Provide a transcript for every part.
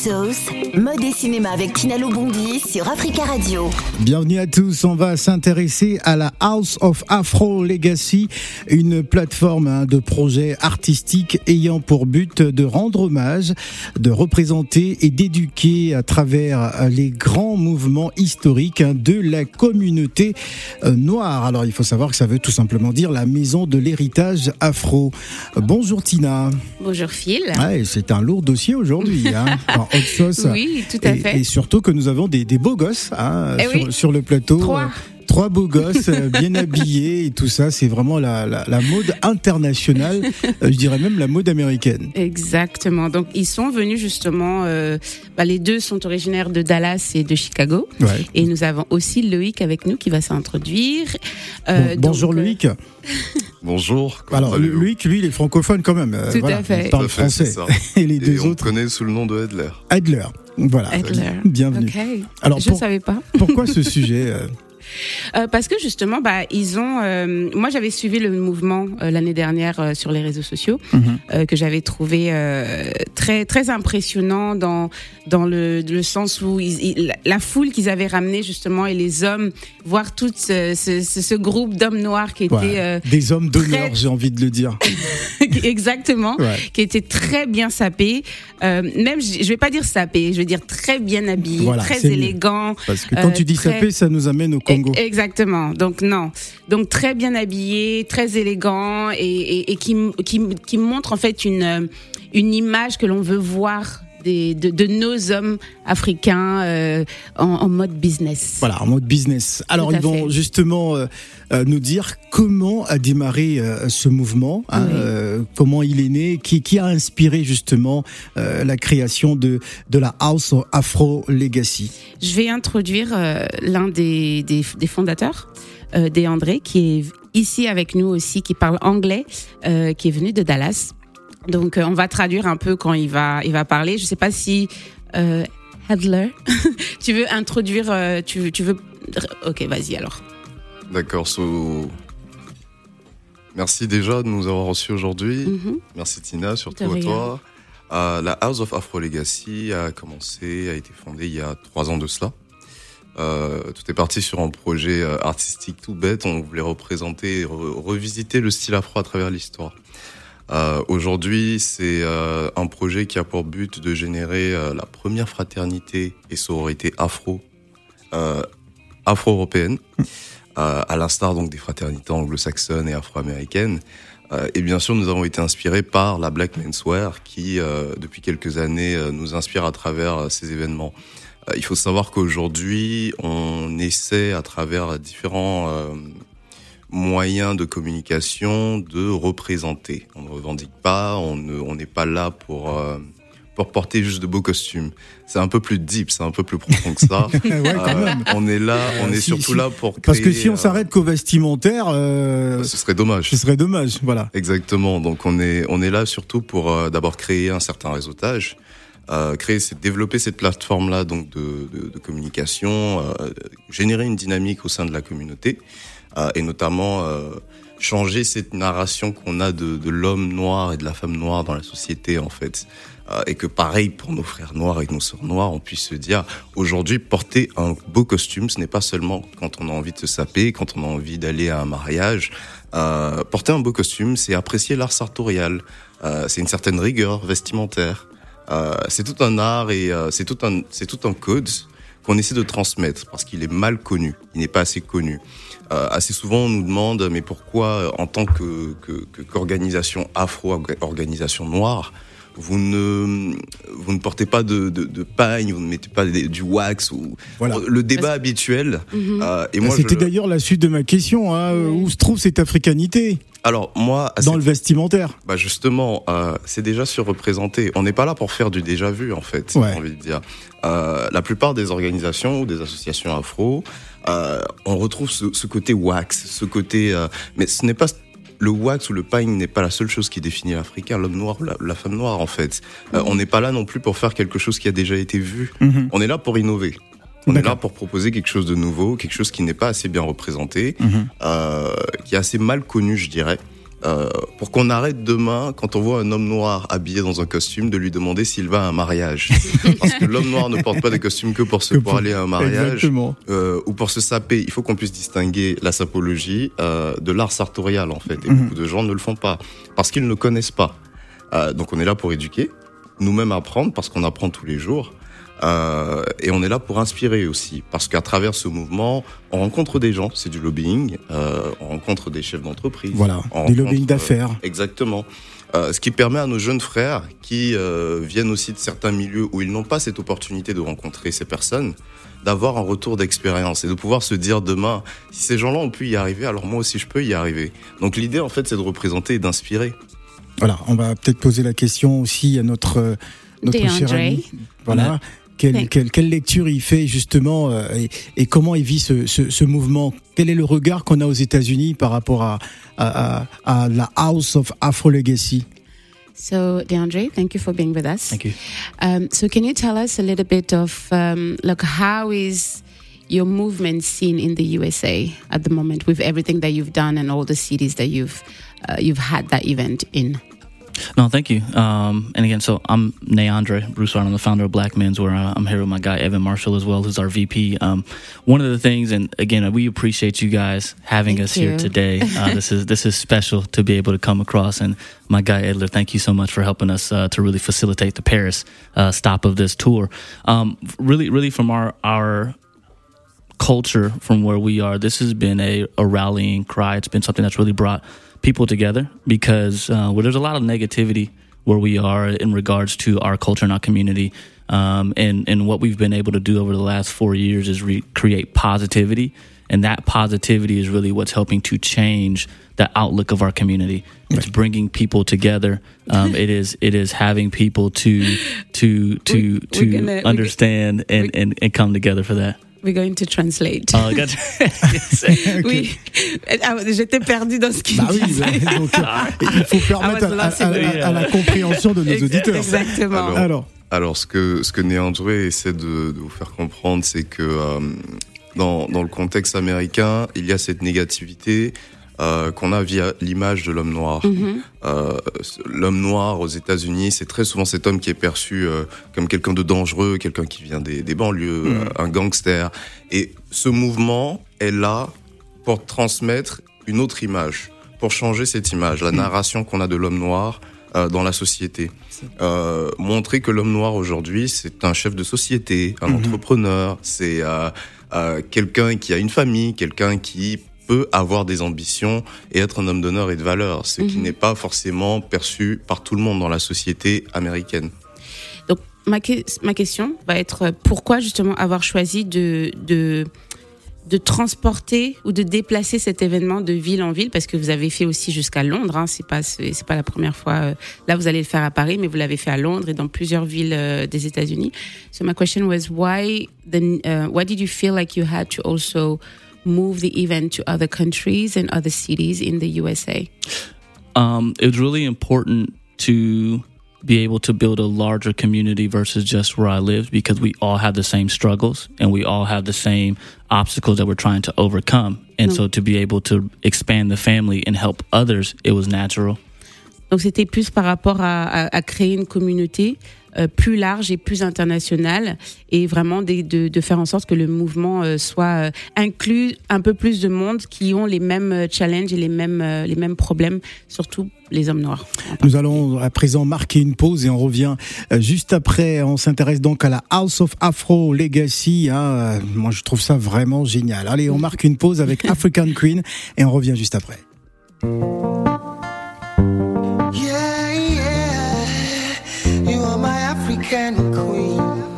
Sauce, mode et cinéma avec Tina Lobondi sur Africa Radio. Bienvenue à tous, on va s'intéresser à la House of Afro Legacy, une plateforme hein, de projets artistiques ayant pour but de rendre hommage, de représenter et d'éduquer à travers les grands mouvements historiques hein, de la communauté euh, noire. Alors il faut savoir que ça veut tout simplement dire la maison de l'héritage afro. Bonjour Tina. Bonjour Phil. Ouais, c'est un lourd dossier aujourd'hui. Hein. Oui, tout à fait. Et surtout que nous avons des, beaux gosses hein, eh sur, le plateau. Trois trois beaux gosses euh, bien habillés et tout ça. C'est vraiment la, mode internationale, euh, je dirais même la mode américaine. Exactement. Donc ils sont venus justement, euh, bah, les deux sont originaires de Dallas et de Chicago. Et nous avons aussi Loïc avec nous qui va s'introduire. bonjour Loïc. Bonjour. Alors Loïc, lui, il est francophone quand même. Tout à fait. Il parle français. et les deux on autres. connaît sous le nom de Edler. Edler. Voilà. Bienvenue. Alors, je ne savais pas. pourquoi ce sujet euh, parce que justement, bah, ils ont. Euh, moi, j'avais suivi le mouvement euh, l'année dernière sur les réseaux sociaux, mhm. que j'avais trouvé très très impressionnant dans dans le, le sens où ils, la foule qu'ils avaient ramenée justement et les hommes, voir tout ce, ce, ce groupe d'hommes noirs qui étaient des hommes d'honneur, j'ai envie de le dire. Exactement, qui étaient très bien sapés. même, je vais pas dire sapés, je vais dire très bien habillés, très élégants. Parce que quand tu dis sapés, ça nous amène au Exactement. Donc non. Donc très bien habillé, très élégant et, qui, qui, qui montre en fait une, une image que l'on veut voir des, de, nos hommes africains euh, en, mode business. Voilà, en mode business. Alors ils vont justement euh, euh, nous dire comment a démarré ce mouvement, hein, comment il est né, qui, qui a inspiré justement la création de, de la House Afro Legacy. Je vais introduire l'un des, des, des, fondateurs, des André, qui est ici avec nous aussi, qui parle anglais, qui est venu de Dallas. Donc, euh, on va traduire un peu quand il va, il va parler. Je ne sais pas si euh, tu veux introduire, euh, tu, tu veux. Ok, vas-y alors. D'accord. So... Merci déjà de nous avoir reçus aujourd'hui. Mm-hmm. Merci Tina, surtout à toi. la House of Afro Legacy a commencé, a été fondée il y a trois ans de cela. tout est parti sur un projet artistique tout bête. On voulait représenter, revisiter le style afro à travers l'histoire. Euh, aujourd'hui, c'est euh, un projet qui a pour but de générer euh, la première fraternité et sororité afro, afro-européenne, à l'instar donc des fraternités anglo-saxonnes et afro-américaines. et bien sûr, nous avons été inspirés par la Black Menswear qui, depuis quelques années, nous inspire à travers ces événements. il faut savoir qu'aujourd'hui, on essaie à travers différents moyen de communication de représenter. On ne revendique pas, on n'est pas là pour euh, pour porter juste de beaux costumes. C'est un peu plus deep, c'est un peu plus profond que ça. Euh, on est là, on est surtout là pour créer, Parce que si on s'arrête qu'au vestimentaire, euh, ce serait dommage. Ce serait dommage, voilà. Exactement. Donc on est on est là surtout pour d'abord créer un certain réseautage. créer, c'est développer cette plateforme là donc de, de, de communication, générer une dynamique au sein de la communauté, euh, et notamment euh, changer cette narration qu'on a de, l'homme noir et de la femme noire dans la société en fait euh, et que pareil pour nos frères noirs et nos sœurs noires, on puisse se dire aujourd'hui porter un beau costume, ce n'est pas seulement quand on a envie de se saper, quand on a envie d'aller à un mariage. Euh, porter un beau costume, c'est apprécier l'art sartorial, euh, c'est une certaine rigueur vestimentaire. Euh, c'est tout un art et c'est tout un c'est tout un code qu'on essaie de transmettre parce qu'il est mal connu, il n'est pas assez connu. Euh, assez souvent, on nous demande, mais pourquoi, en tant que qu'organisation afro, organisation noire, vous ne vous ne portez pas de, de, de pagne, vous ne mettez pas du wax ou voilà. le débat habituel. Mhm. euh, et moi, c'était d'ailleurs la suite de ma question. Hein, Où se trouve cette africanité alors moi, dans le vestimentaire? Bah justement, euh, c'est déjà surreprésenté. On n'est pas là pour faire du déjà vu en fait. Ouais. J'ai envie de dire. Euh, la plupart des organisations ou des associations afro, euh, on retrouve ce, ce, côté wax, ce côté. Euh, mais ce n'est pas le wax ou le pagne n'est pas la seule chose qui définit l'Africain, l'homme noir ou la, femme noire en fait. Euh, on n'est pas là non plus pour faire quelque chose qui a déjà été vu. Mhm. On est là pour innover. On est là pour proposer quelque chose de nouveau, quelque chose qui n'est pas assez bien représenté, mhm. euh, qui est assez mal connu, je dirais. Euh, pour qu'on arrête demain, quand on voit un homme noir habillé dans un costume, de lui demander s'il va à un mariage. Parce que l'homme noir ne porte pas des costumes que pour, se, pour, aller à un mariage euh, ou pour se saper. Il faut qu'on puisse distinguer la sapologie euh, de l'art sartorial, en fait. Et mhm. beaucoup de gens ne le font pas parce qu'ils ne connaissent pas. Euh, donc on est là pour éduquer, nous-mêmes apprendre, parce qu'on apprend tous les jours. Euh, et on est là pour inspirer aussi, parce qu'à travers ce mouvement, on rencontre des gens, c'est du lobbying, euh, on rencontre des chefs d'entreprise. Voilà, du lobbying d'affaires. exactement. Euh, ce qui permet à nos jeunes frères qui euh, viennent aussi de certains milieux où ils n'ont pas cette opportunité de rencontrer ces personnes, d'avoir un retour d'expérience et de pouvoir se dire demain, si ces gens-là ont pu y arriver, alors moi aussi je peux y arriver. Donc l'idée en fait c'est de représenter et d'inspirer. Voilà, on va peut-être poser la question aussi à notre, euh, notre cher ami. Voilà. Quelle, lecture il fait justement euh, et, comment il vit ce, ce, mouvement? Quel est le regard qu'on a aux États-Unis par rapport à, à, à, la House of Afro Legacy? So, DeAndre, thank you for being with us. Thank you. Um, so, can you tell us a little bit of um, like how is your movement seen in the USA at the moment with everything that you've done and all the cities that you've uh, you've had that event in? No, thank you. Um, and again, so I'm Neandre Broussard. I'm the founder of Black Men's, where I'm here with my guy Evan Marshall as well, who's our VP. Um, one of the things, and again, we appreciate you guys having thank us you. here today. Uh, this is this is special to be able to come across. And my guy Edler, thank you so much for helping us uh, to really facilitate the Paris uh, stop of this tour. Um, really, really, from our our culture, from where we are, this has been a, a rallying cry. It's been something that's really brought people together because uh, there's a lot of negativity where we are in regards to our culture and our community. Um, and, and what we've been able to do over the last four years is re- create positivity. And that positivity is really what's helping to change the outlook of our community. It's bringing people together. Um, it is it is having people to to to we, to gonna, understand and, and, and come together for that. We're going to translate. Oh, okay. oui, ah, j'étais perdu dans ce qu'il bah oui, bah, donc, il faut permettre à, à, à, la compréhension de nos auditeurs. Exactement. Alors, alors, alors, ce que ce que Néandré essaie de, de vous faire comprendre, c'est que euh, dans, dans le contexte américain, il y a cette négativité euh, qu'on a via l'image de l'homme noir. Mm-hmm. euh, l'homme noir aux États-Unis, c'est très souvent cet homme qui est perçu euh, comme quelqu'un de dangereux, quelqu'un qui vient des, des banlieues, mm. un gangster. Et ce mouvement est là pour transmettre une autre image, pour changer cette image, la mm. narration qu'on a de l'homme noir euh, dans la société. Euh, montrer que l'homme noir aujourd'hui, c'est un chef de société, un entrepreneur, c'est euh, quelqu'un qui a une famille, quelqu'un qui peut avoir des ambitions et être un homme d'honneur et de valeur, ce qui mhm. n'est pas forcément perçu par tout le monde dans la société américaine. Donc ma, ma question va être pourquoi justement avoir choisi de, de de transporter ou de déplacer cet événement de ville en ville? Parce que vous avez fait aussi jusqu'à Londres hein, c'est pas c'est pas la première fois euh, là vous allez le faire à Paris mais vous l'avez fait à Londres et dans plusieurs villes euh, des États-Unis so my question was why the uh, why did you feel like you had to also move the event to other countries and other cities in the USA? Um, it was really important to be able to build a larger community versus just where I live because we all have the same struggles and we all have the same obstacles that we're trying to overcome. And mm. so to be able to expand the family and help others, it was natural. Donc c'était plus par rapport à, à, à créer une communauté plus large et plus international et vraiment de, faire en sorte que le mouvement euh, soit euh, inclus un peu plus de monde qui ont les mêmes challenges et les mêmes, les mêmes problèmes, surtout les hommes noirs. Nous allons à présent marquer une pause et on revient juste après. On s'intéresse donc à la House of Afro Legacy. Hein. Moi, je trouve ça vraiment génial. Allez, on marque une pause avec African Queen et on revient juste après. African queen.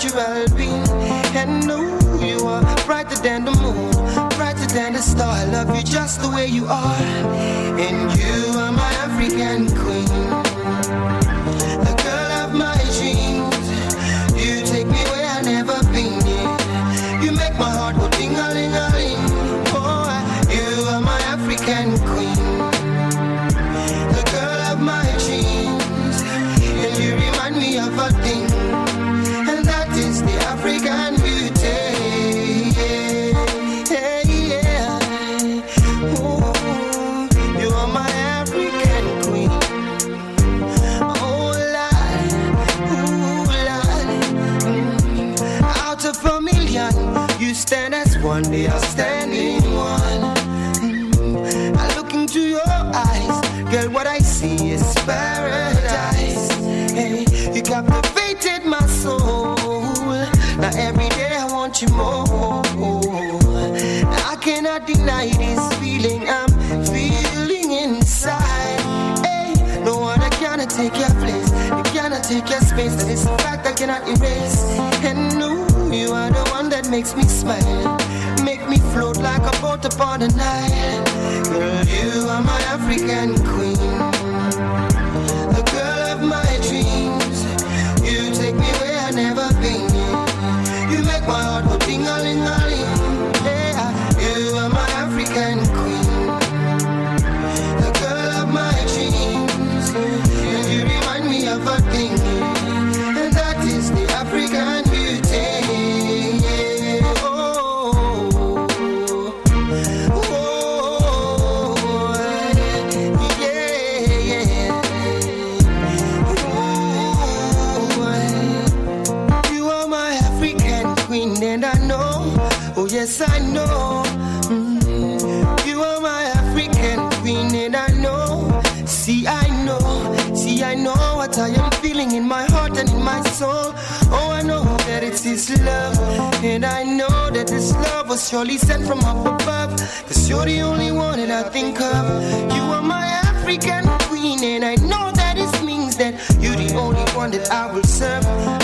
Supernatural being. And no, you are brighter than the moon, brighter than the star. I love you just the way you are. And you are my African queen. Deny this feeling I'm feeling inside. Hey, no one cannot take your place. You cannot take your space. That is a fact I cannot erase. And no, you are the one that makes me smile. Make me float like a boat upon the Nile. Girl, you are my African queen. Was surely sent from up above. Cause you're the only one that I think of. You are my African queen, and I know that it means that you're the only one that I will serve.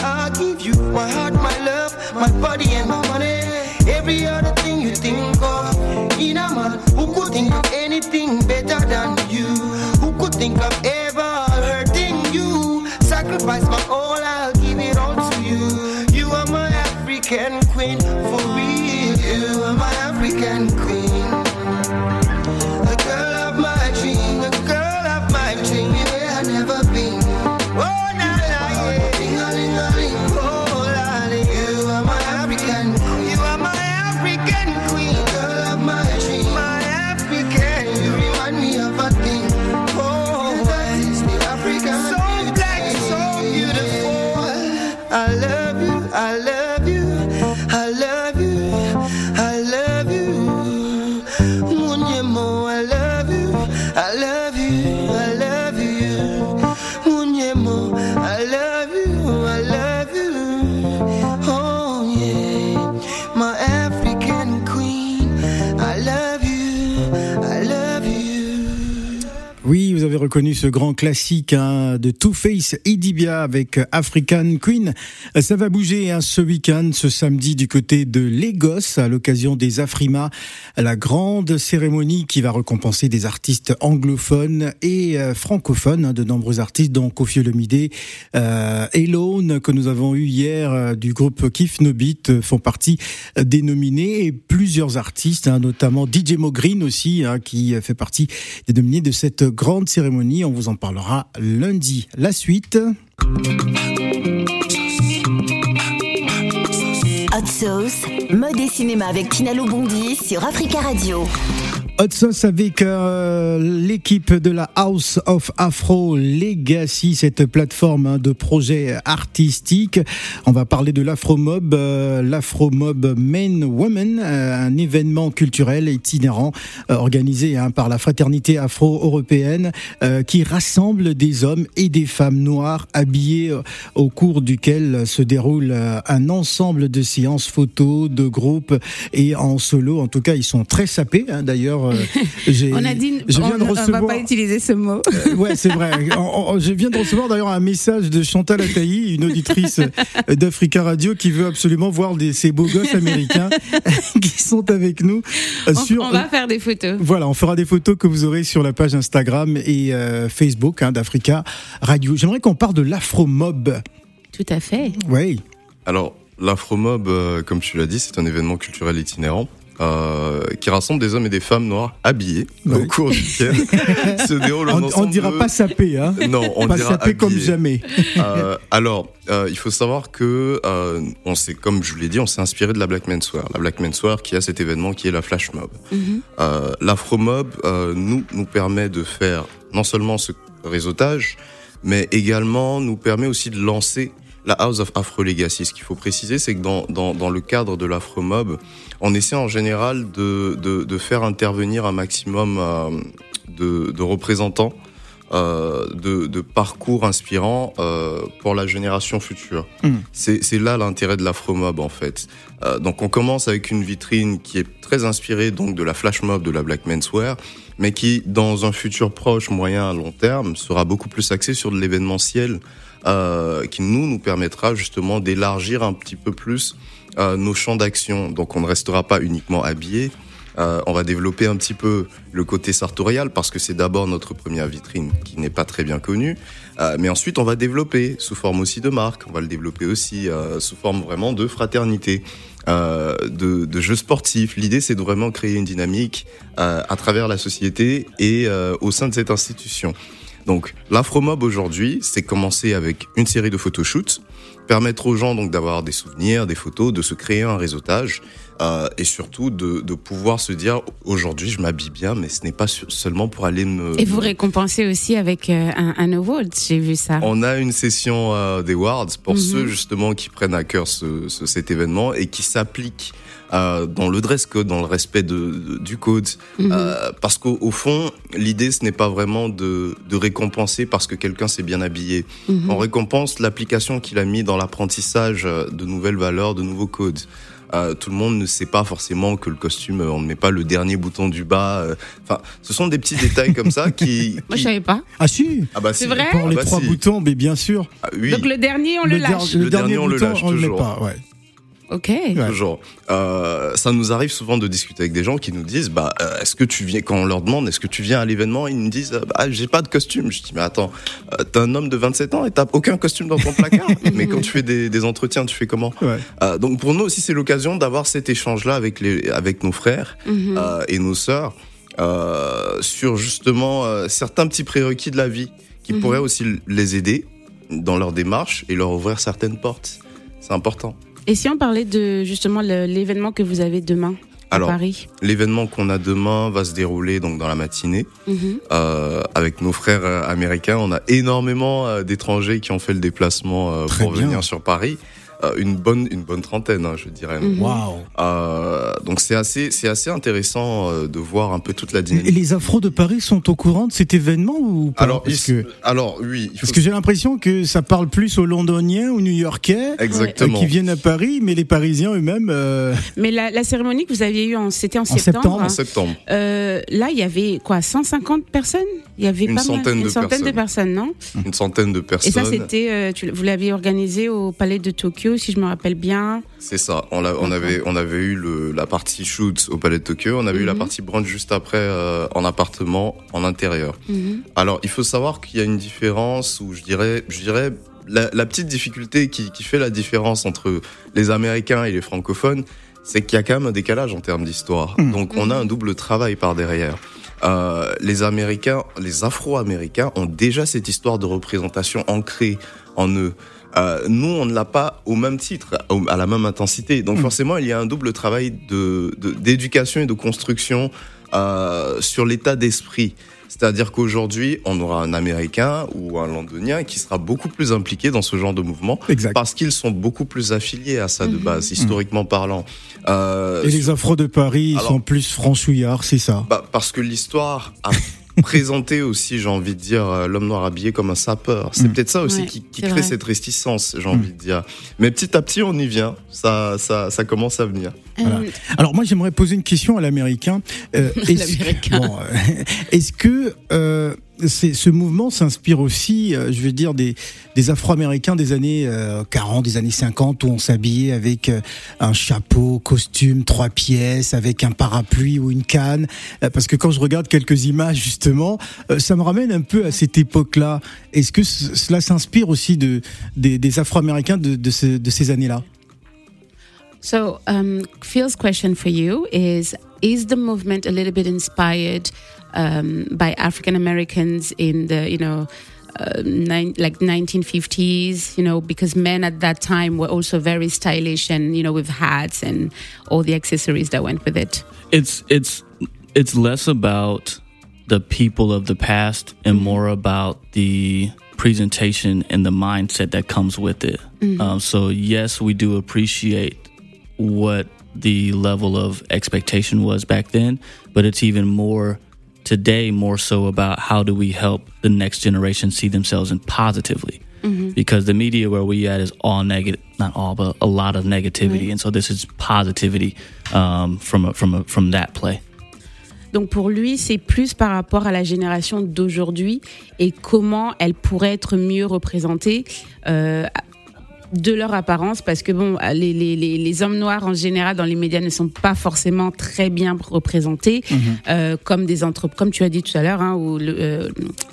Reconnu ce grand classique hein, de Two Face Idibia avec African Queen. Ça va bouger hein, ce week-end, ce samedi, du côté de Lagos, à l'occasion des Afrima, la grande cérémonie qui va récompenser des artistes anglophones et euh, francophones, hein, de nombreux artistes, dont Kofi Olomide, euh, Elone, que nous avons eu hier euh, du groupe Kif No Beat, euh, font partie des nominés, et plusieurs artistes, notamment DJ Mo Green aussi, qui fait partie des nominés de cette grande cérémonie. On vous en parlera lundi. La suite. Hot Sauce, mode et cinéma avec Tinalo Bondi sur Africa Radio. Hot avec euh, l'équipe de la House of Afro Legacy, cette plateforme hein, de projets artistiques. On va parler de l'Afromob, euh, l'Afromob Men Women, euh, un événement culturel itinérant euh, organisé hein, par la fraternité afro-européenne euh, qui rassemble des hommes et des femmes noires habillés au cours duquel se déroule un ensemble de séances photos, de groupes et en solo. En tout cas, ils sont très sapés hein, d'ailleurs euh, On a dit je on, de on va recevoir. pas utiliser ce mot. Euh, ouais, c'est vrai. Je viens de recevoir d'ailleurs un message de Chantal Ataï, une auditrice d'Africa Radio, qui veut absolument voir des, ces beaux gosses américains qui sont avec nous euh, On, sur. on va faire des photos. Voilà, on fera des photos que vous aurez sur la page Instagram et euh, Facebook hein, d'Africa Radio. J'aimerais qu'on parle de l'Afromob. Tout à fait. Oui. Alors, l'Afromob, euh, comme tu l'as dit, c'est un événement culturel itinérant. Euh, qui rassemble des hommes et des femmes noirs habillés Ouais. au cours duquel se déroule un On, ensemble dira de- pas sapé, hein non on Pas dira sapé comme habillés. jamais. Euh, alors, euh, il faut savoir que euh, on s'est, comme je vous l'ai dit, on s'est inspiré de la Black Menswear. La Black Menswear qui a cet événement qui est la Flash Mob. Mhm. Euh, L'Afromob euh, nous nous permet de faire non seulement ce réseautage, mais également nous permet aussi de lancer la House of Afro Legacy. Ce qu'il faut préciser, c'est que dans, dans, dans le cadre de l'Afromob, on essaie en général de, de, de faire intervenir un maximum euh, de, de représentants euh, de, de parcours inspirants euh, pour la génération future. Mm. C'est là l'intérêt de l'Afromob en fait. Euh, donc on commence avec une vitrine qui est très inspirée donc de la flash mob de la Black Menswear, mais qui dans un futur proche, moyen, à long terme sera beaucoup plus axée sur de l'événementiel, euh, qui nous nous permettra justement d'élargir un petit peu plus euh, nos champs d'action. Donc on ne restera pas uniquement habillé. Euh, on va développer un petit peu le côté sartorial parce que c'est d'abord notre première vitrine qui n'est pas très bien connue. Euh, mais ensuite, on va développer sous forme aussi de marque. On va le développer aussi euh, sous forme vraiment de fraternité, euh, de, de jeux sportifs. L'idée, c'est de vraiment créer une dynamique euh, à travers la société et euh, au sein de cette institution. Donc, l'Afromob aujourd'hui, c'est commencer avec une série de photoshoots, permettre aux gens donc d'avoir des souvenirs, des photos, de se créer un réseautage euh, et surtout de, de pouvoir se dire aujourd'hui je m'habille bien, mais ce n'est pas seulement pour aller me. Et vous récompensez aussi avec euh, un, un award, j'ai vu ça. On a une session euh, des Awards pour Mhm. ceux justement qui prennent à cœur ce, ce- cet événement et qui s'appliquent euh, dans le dress code, dans le respect de, de- du code. Mhm. Parce qu'au au fond, l'idée ce n'est pas vraiment de, de récompenser parce que quelqu'un s'est bien habillé. Mhm. On récompense l'application qu'il a mis dans l'apprentissage de nouvelles valeurs, de nouveaux codes. Euh, tout le monde ne sait pas forcément que le costume, euh, on ne met pas le dernier bouton du bas. euh. Enfin, ce sont des petits détails comme ça qui. Moi, je savais pas. Ah si Ah bah C'est si. vrai Pour Ah les bah trois si. boutons, mais bien sûr. Ah oui. Donc le dernier, on le, der- lâche. Le dernier, on le bouton, lâche on le met toujours. pas. Ouais. Ok. Toujours. Euh, ça nous arrive souvent de discuter avec des gens qui nous disent, bah, euh, est-ce que tu viens quand on leur demande, est-ce que tu viens à l'événement, ils nous disent, euh, bah, j'ai pas de costume. Je dis, mais attends, euh, t'es un homme de 27 ans et t'as aucun costume dans ton placard. mais quand tu fais des, des entretiens, tu fais comment Ouais. Euh, Donc pour nous aussi, c'est l'occasion d'avoir cet échange-là avec les, avec nos frères Mhm. euh, et nos sœurs euh, sur justement euh, certains petits prérequis de la vie qui Mhm. pourraient aussi les aider dans leur démarche et leur ouvrir certaines portes. C'est important. Et si on parlait de justement l'événement que vous avez demain à Alors, Paris? L'événement qu'on a demain va se dérouler donc dans la matinée Mhm. euh, avec nos frères euh, américains. On a énormément euh, d'étrangers qui ont fait le déplacement euh, pour bien. venir sur Paris. Euh, une bonne une bonne trentaine, hein, je dirais. Mhm. Waouh. Euh, donc c'est assez c'est assez intéressant euh, de voir un peu toute la Et dynamique. les Afros de Paris sont au courant de cet événement ou pas? Alors, parce que, alors oui, parce que j'ai l'impression que ça parle plus aux Londoniens, aux New-Yorkais, euh, exactement. qui viennent à Paris, mais les Parisiens eux-mêmes. euh, Mais la, la cérémonie que vous aviez eue, c'était en, septembre. septembre. En septembre. Euh, là, il y avait quoi 150 personnes? Il y avait Une pas mal- centaine une de centaine de personnes, non? Une centaine de Et personnes. ça, c'était, euh, vous l'aviez organisé au Palais de Tokyo, si je me rappelle bien. C'est ça. On, avait, on avait eu le, la partie shoot au Palais de Tokyo. On avait eu la Mhm. partie brunch juste après euh, en appartement, en intérieur. Mhm. Alors, il faut savoir qu'il y a une différence où je dirais, je dirais la, la petite difficulté qui, qui fait la différence entre les Américains et les francophones, c'est qu'il y a quand même un décalage en termes d'histoire. Mhm. Donc, on a un double travail par derrière. Euh, les Américains, les Afro-Américains ont déjà cette histoire de représentation ancrée en eux. Euh, nous, on ne l'a pas au même titre, à la même intensité. Donc Mhm. forcément, il y a un double travail de de- d'éducation et de construction euh, sur l'état d'esprit. C'est-à-dire qu'aujourd'hui, on aura un Américain ou un Londonien qui sera beaucoup plus impliqué dans ce genre de mouvement Exact. parce qu'ils sont beaucoup plus affiliés à ça de Mhm. base, historiquement parlant. Euh, Et les Afros de Paris, ils Alors- sont plus franchouillards, c'est ça? bah, parce que l'histoire a présenté aussi, j'ai envie de dire, euh, l'homme noir habillé comme un sapeur. C'est Mm. peut-être ça aussi Ouais, qui, crée vrai. cette réticence, j'ai Mm. envie de dire. Mais petit à petit, on y vient. Ça, ça, ça commence à venir. Voilà. And- Alors moi j'aimerais poser une question à l'américain. Euh, est-ce, L'Américain. bon, euh, est-ce que euh, c'est, ce mouvement s'inspire aussi, euh, je veux dire, des, des Afro-Américains des années euh, 40, des années 50, où on s'habillait avec euh, un chapeau, costume, trois pièces, avec un parapluie ou une canne? Euh, Parce que quand je regarde quelques images justement, euh, ça me ramène un peu à cette époque-là. Est-ce que cela s'inspire aussi de, des, des Afro-Américains de, de, ce- de ces années-là? So, um, Phil's question for you is Is the movement a little bit inspired um, by African Americans in the, you know, uh, nine, like 1950s, you know, because men at that time were also very stylish and, you know, with hats and all the accessories that went with it. it's it's it's less about the people of the past and more about the presentation and the mindset that comes with it. Um, so yes, we do appreciate what the level of expectation was back then, but it's even more today more so about how do we help the next generation see themselves in positively. Because the media where we at is all negative not all but a lot of negativity. And so this is positivity um, from a, from a, from that play. Donc pour lui, c'est plus par rapport à la génération d'aujourd'hui et comment elle pourrait être mieux représentée euh, de leur apparence, parce que bon, les, les, les, les hommes noirs en général dans les médias ne sont pas forcément très bien représentés, euh, comme des entre, comme tu as dit tout à l'heure, hein, ou le euh,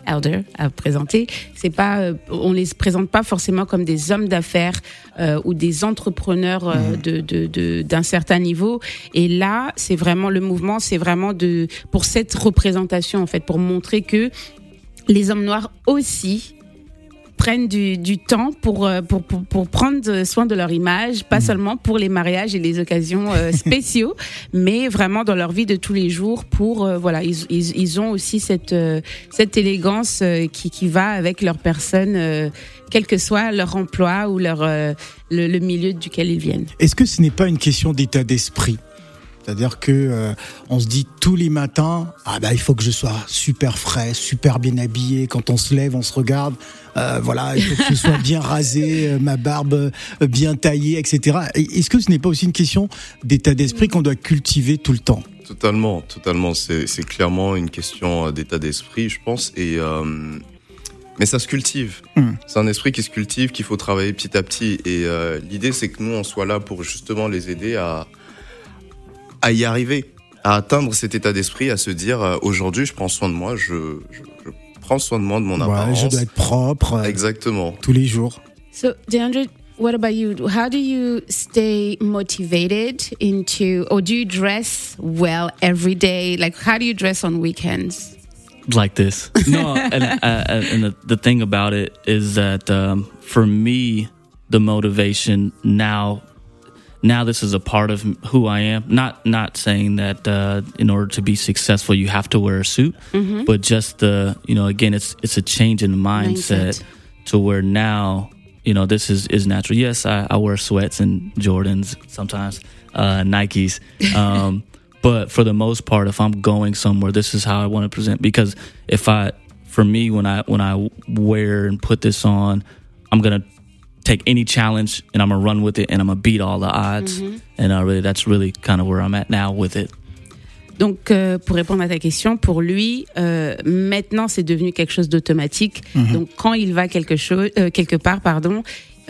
Elder a présenté. C'est pas, euh, on les présente pas forcément comme des hommes d'affaires ou des entrepreneurs euh, de de- de- d'un certain niveau. Et là, c'est vraiment le mouvement, c'est vraiment de pour cette représentation en fait, pour montrer que les hommes noirs aussi prennent du, du temps pour, euh, pour, pour, pour prendre soin de leur image, pas seulement pour les mariages et les occasions euh, spéciaux, mais vraiment dans leur vie de tous les jours pour, euh, voilà, ils, ils, ils ont aussi cette, euh, cette élégance qui, qui va avec leur personne, quel que soit leur emploi ou leur, le, le milieu duquel ils viennent. Est-ce que ce n'est pas une question d'état d'esprit? C'est-à-dire que euh, on se dit tous les matins, ah bah il faut que je sois super frais, super bien habillé. Quand on se lève, on se regarde, euh, voilà, il faut que je sois bien rasé, euh, ma barbe euh, bien taillée, etc. Et Est-ce que ce n'est pas aussi une question d'état d'esprit qu'on doit cultiver tout le temps? Totalement, totalement. C'est clairement une question d'état d'esprit, je pense. Et mais ça se cultive. Mm. C'est un esprit qui se cultive, qu'il faut travailler petit à petit. Et euh, l'idée, c'est que nous, on soit là pour justement les aider à à y arriver, à atteindre cet état d'esprit, à se dire euh, aujourd'hui, je prends soin de moi, je prends soin de moi, de mon Ouais, apparence. Je dois être propre euh, Exactement. tous les jours. So, DeAndre, what about you? How do you stay motivated into, or do you dress well every day? Like, how do you dress on weekends? like this. No, and, uh, and the, the thing about it is that um, for me, the motivation now, now this is a part of who I am. Not not saying that uh, in order to be successful you have to wear a suit, but just the you know again it's it's a change in the mindset, Mindset. to where now you know this is is natural. Yes, I, I wear sweats and Jordans sometimes, uh, Nikes. Um, but for the most part, if I'm going somewhere, this is how I want to present. Because if I, for me, when I when I wear and put this on, I'm gonna take any challenge and I'm gonna run with it and I'm gonna beat all the odds. And uh, really, that's really kind of where I'm at now with it. Donc, euh, pour répondre à ta question, pour lui, euh, maintenant, c'est devenu quelque chose d'automatique. Donc, quand il va quelque chose, euh, quelque part, pardon,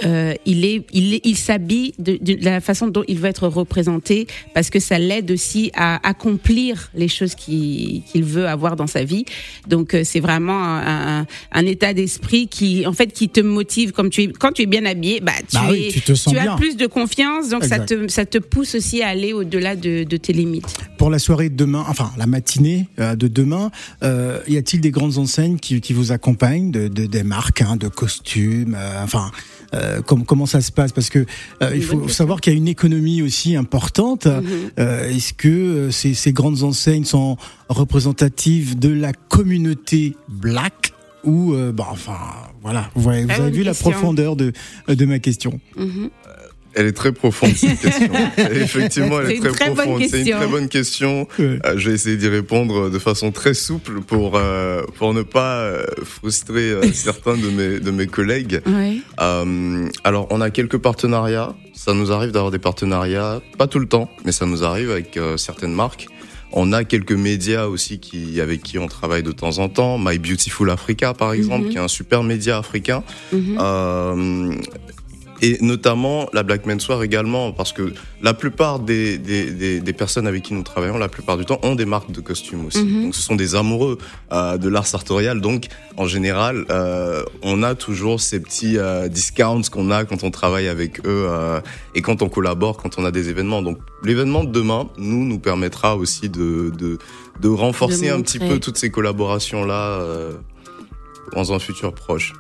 euh, il est, il il s'habille de, de la façon dont il veut être représenté, parce que ça l'aide aussi à accomplir les choses qu'il veut avoir dans sa vie. Donc, euh, c'est vraiment un, un, un état d'esprit qui, en fait, qui te motive. Comme tu es, quand tu es bien habillé, bah, tu, Bah oui, tu te sens as bien. plus de confiance, donc ça te, ça te pousse aussi à aller au-delà de, de tes limites. Pour la soirée de demain, enfin la matinée euh, de demain, euh, y a-t-il des grandes enseignes qui, qui vous accompagnent, de, de- des marques, hein, de costumes, enfin euh, com- comment ça se passe? Parce que euh, il faut savoir qu'il y a une économie aussi importante. Euh, Est-ce que ces, ces grandes enseignes sont représentatives de la communauté black ou bah, enfin voilà, vous, avez bonne vu la profondeur de de ma question. Elle est très profonde cette question. Effectivement, elle C'est est une très, profonde. C'est une question. très bonne question. Ouais. Euh, je vais essayer d'y répondre de façon très souple pour euh, pour ne pas euh, frustrer euh, certains de mes de mes collègues. Ouais. Euh, alors, on a quelques partenariats. Ça nous arrive d'avoir des partenariats, pas tout le temps, mais ça nous arrive avec euh, certaines marques. On a quelques médias aussi qui, avec qui on travaille de temps en temps. My Beautiful Africa, par exemple, Mhm. qui est un super média africain. Mhm. Euh, et notamment la Black Menswear également, parce que la plupart des, des, des, des personnes avec qui nous travaillons, la plupart du temps, ont des marques de costumes aussi. Mhm. Donc ce sont des amoureux euh, de l'art sartorial. Donc en général, euh, on a toujours ces petits euh, discounts qu'on a quand on travaille avec eux euh, et quand on collabore, quand on a des événements. Donc l'événement de demain, nous, nous permettra aussi de, de, de renforcer De un petit peu toutes ces collaborations-là euh, dans un futur proche.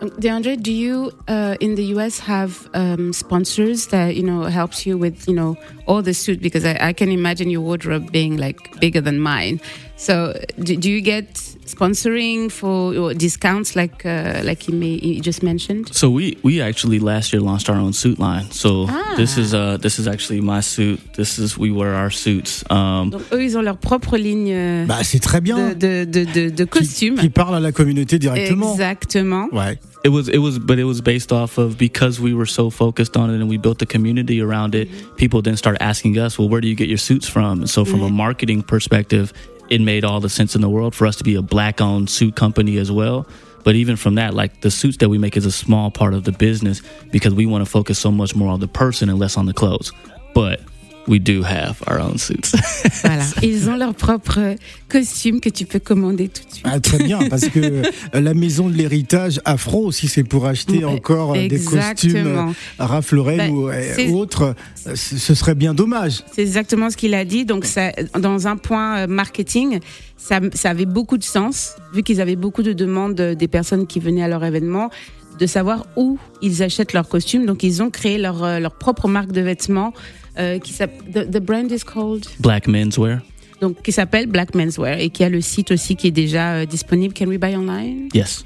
Um, DeAndre, do you uh, in the US have um, sponsors that you know helps you with you know all the suit? Because I, I can imagine your wardrobe being like bigger than mine. So do, do you get sponsoring for or discounts like uh, like you may you just mentioned? So we we actually last year launched our own suit line. So Ah. this is uh this is actually my suit. This is we wear our suits. Um, Donc eux ils ont leur propre ligne euh, Bah, c'est très bien. de, de, de, de, de Qui- costumes. Qui, parle à la communauté directement. Exactement. Ouais. it was it was but it was based off of because we were so focused on it and we built a community around it. People then started asking us, well, where do you get your suits from? And so from a marketing perspective, it made all the sense in the world for us to be a black owned suit company as well. But even from that, like the suits that we make is a small part of the business because we want to focus so much more on the person and less on the clothes. But we do have our own suits. Voilà. Ils ont leur propre costume que tu peux commander tout de suite. Ah, très bien, parce que euh, la maison de l'héritage afro, si c'est pour acheter Ouais, encore euh, des costumes euh, Ralph Lauren Ben, ou, euh, autres, ce serait bien dommage. C'est exactement ce qu'il a dit. Donc, ça, dans un point marketing, ça, ça avait beaucoup de sens, vu qu'ils avaient beaucoup de demandes des personnes qui venaient à leur événement, de savoir où ils achètent leurs costumes. Donc, ils ont créé leur, leur propre marque de vêtements euh, qui s'appelle. The, the brand is called? Black menswear. Donc, qui s'appelle Black Menswear et qui a le site aussi qui est déjà euh, disponible. Can we buy online? Yes.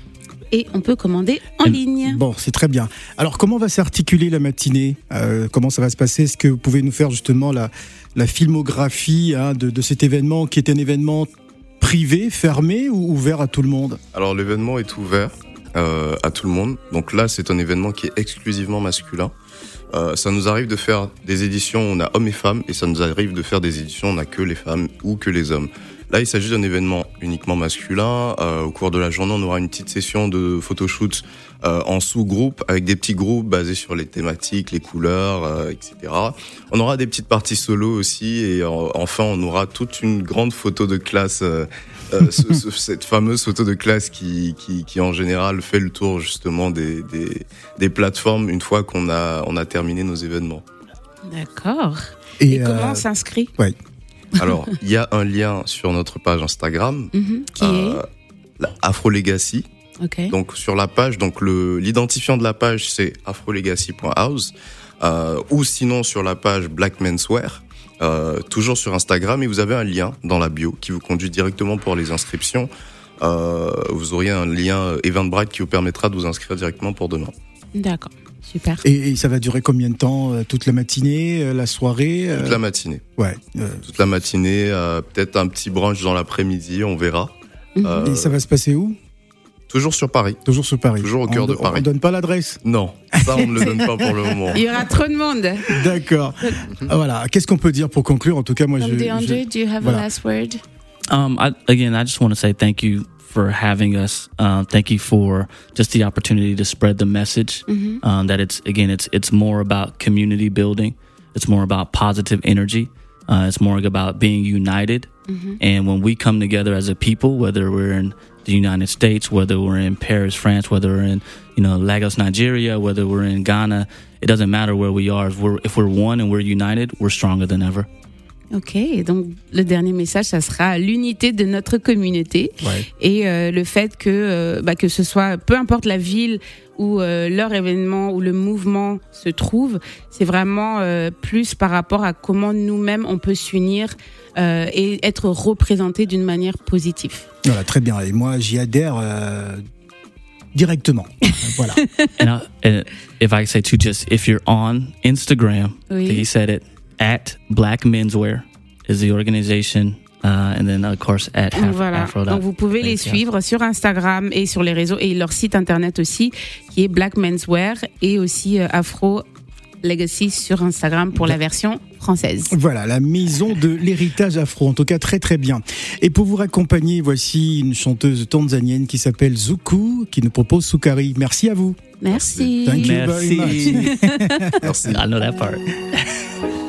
Et on peut commander en And- ligne. Bon, c'est très bien. Alors, comment va s'articuler la matinée? Euh, Comment ça va se passer? Est-ce que vous pouvez nous faire justement la, la filmographie hein, de, de cet événement qui est un événement privé, fermé ou ouvert à tout le monde? Alors l'événement est ouvert euh, à tout le monde. Donc là, c'est un événement qui est exclusivement masculin. Euh, ça nous arrive de faire des éditions, où on a hommes et femmes, et ça nous arrive de faire des éditions, où on a que les femmes ou que les hommes. Là, il s'agit d'un événement uniquement masculin. Euh, au cours de la journée, on aura une petite session de photoshoot euh, en sous-groupe, avec des petits groupes basés sur les thématiques, les couleurs, euh, etc. On aura des petites parties solo aussi, et euh, enfin, on aura toute une grande photo de classe. euh, euh, ce- ce- cette fameuse photo de classe qui, qui, qui en général fait le tour justement des, des, des plateformes une fois qu'on a, on a terminé nos événements. D'accord. Et, comment on s'inscrit? Alors, il y a un lien sur notre page Instagram, Mhm. Qui euh, la Afro Legacy. est. Donc sur la page, donc le l'identifiant de la page c'est afrolegacy.house euh, ou sinon sur la page Black Menswear. Euh, toujours sur Instagram et vous avez un lien dans la bio qui vous conduit directement pour les inscriptions. Euh, vous auriez un lien Eventbrite qui vous permettra de vous inscrire directement pour demain. D'accord. Super. et, et ça va durer combien de temps Euh, Toute la matinée, euh, la soirée euh, Toute la matinée. Ouais. euh, Toute la matinée, euh, peut-être un petit brunch dans l'après-midi, on verra. Mhm. Euh, Et ça va se passer où? Toujours sur Paris. Toujours sur Paris. Toujours au cœur de Paris. On donne pas l'adresse? Non, ça on ne le donne pas pour le moment. Il y aura trop de monde. D'accord. Ah, voilà. Qu'est-ce qu'on peut dire pour conclure? En tout cas, moi, je. DeAndre, je- do you have voilà. a last word? Um, I, again, I just want to say thank you for having us. Um, thank you for just the opportunity to spread the message. Mhm. Um, that it's again, it's it's more about community building. It's more about positive energy. Uh, it's more about being united. And when we come together as a people, whether we're in the United States, whether we're in Paris, France, whether we're in you know Lagos, Nigeria, whether we're in Ghana, it doesn't matter where we are. If we're if we're one and we're united, we're stronger than ever. Ok, donc le dernier message, ça sera l'unité de notre communauté Ouais. et euh, le fait que euh, bah, que ce soit peu importe la ville où euh, leur événement ou le mouvement se trouve, c'est vraiment euh, plus par rapport à comment nous-mêmes on peut s'unir euh, et être représentés d'une manière positive. Voilà, très bien. Et moi, j'y adhère euh, directement. voilà. and, I, and if I say to just if you're on Instagram, Oui. he said it at Black Menswear is the organization, uh, and then of course at Donc Af- voilà. Afro. Donc vous pouvez les suivre sur Instagram et sur les réseaux et leur site internet aussi qui est Black Menswear et aussi euh, Afro Legacy sur Instagram pour la version française. Voilà, la maison de l'héritage afro, en tout cas très très bien. Et pour vous raccompagner, voici une chanteuse tanzanienne qui s'appelle Zuku, qui nous propose Sukari. Merci à vous. Merci. Thank you very Merci. much. Merci. I know that part.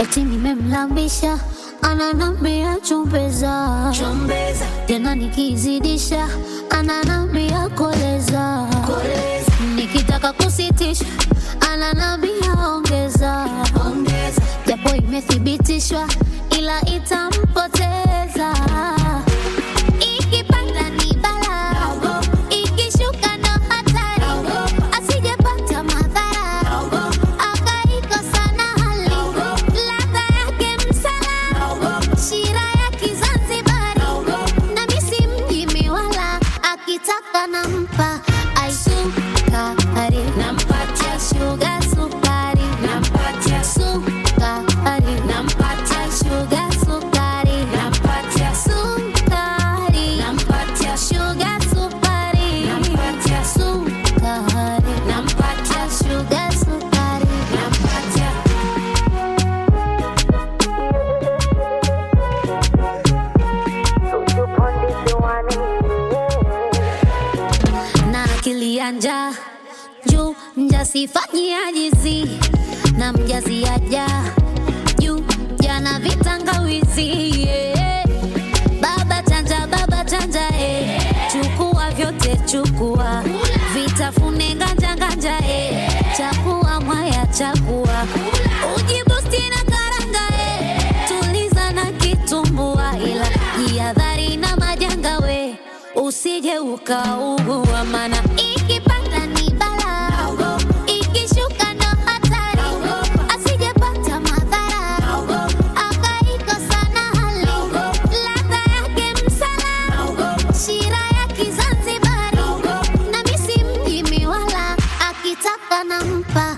eti nimemlambisha ananambia chumbeza. Tena nikizidisha ananambia koleza. Nikitaka kusitisha ananambia ongeza. Japo imethibitishwa usije ukaugua mana ikipanda ni bala ikishuka ndo hatari. Asijepata madhara. Akaikosa na hali. Ladha yake msala. Shira ya kizanzibari. Na misi mjimi wala akitaka nampa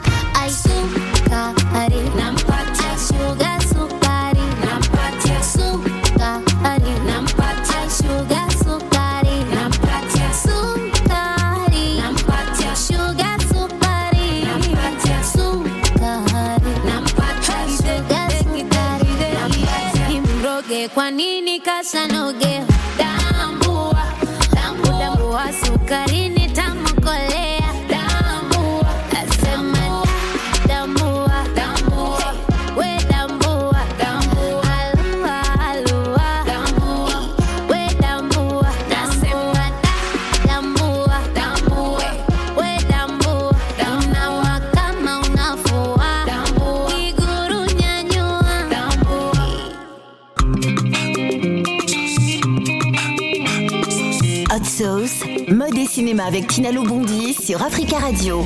casa no get avec Tinalo Bondi sur Africa Radio.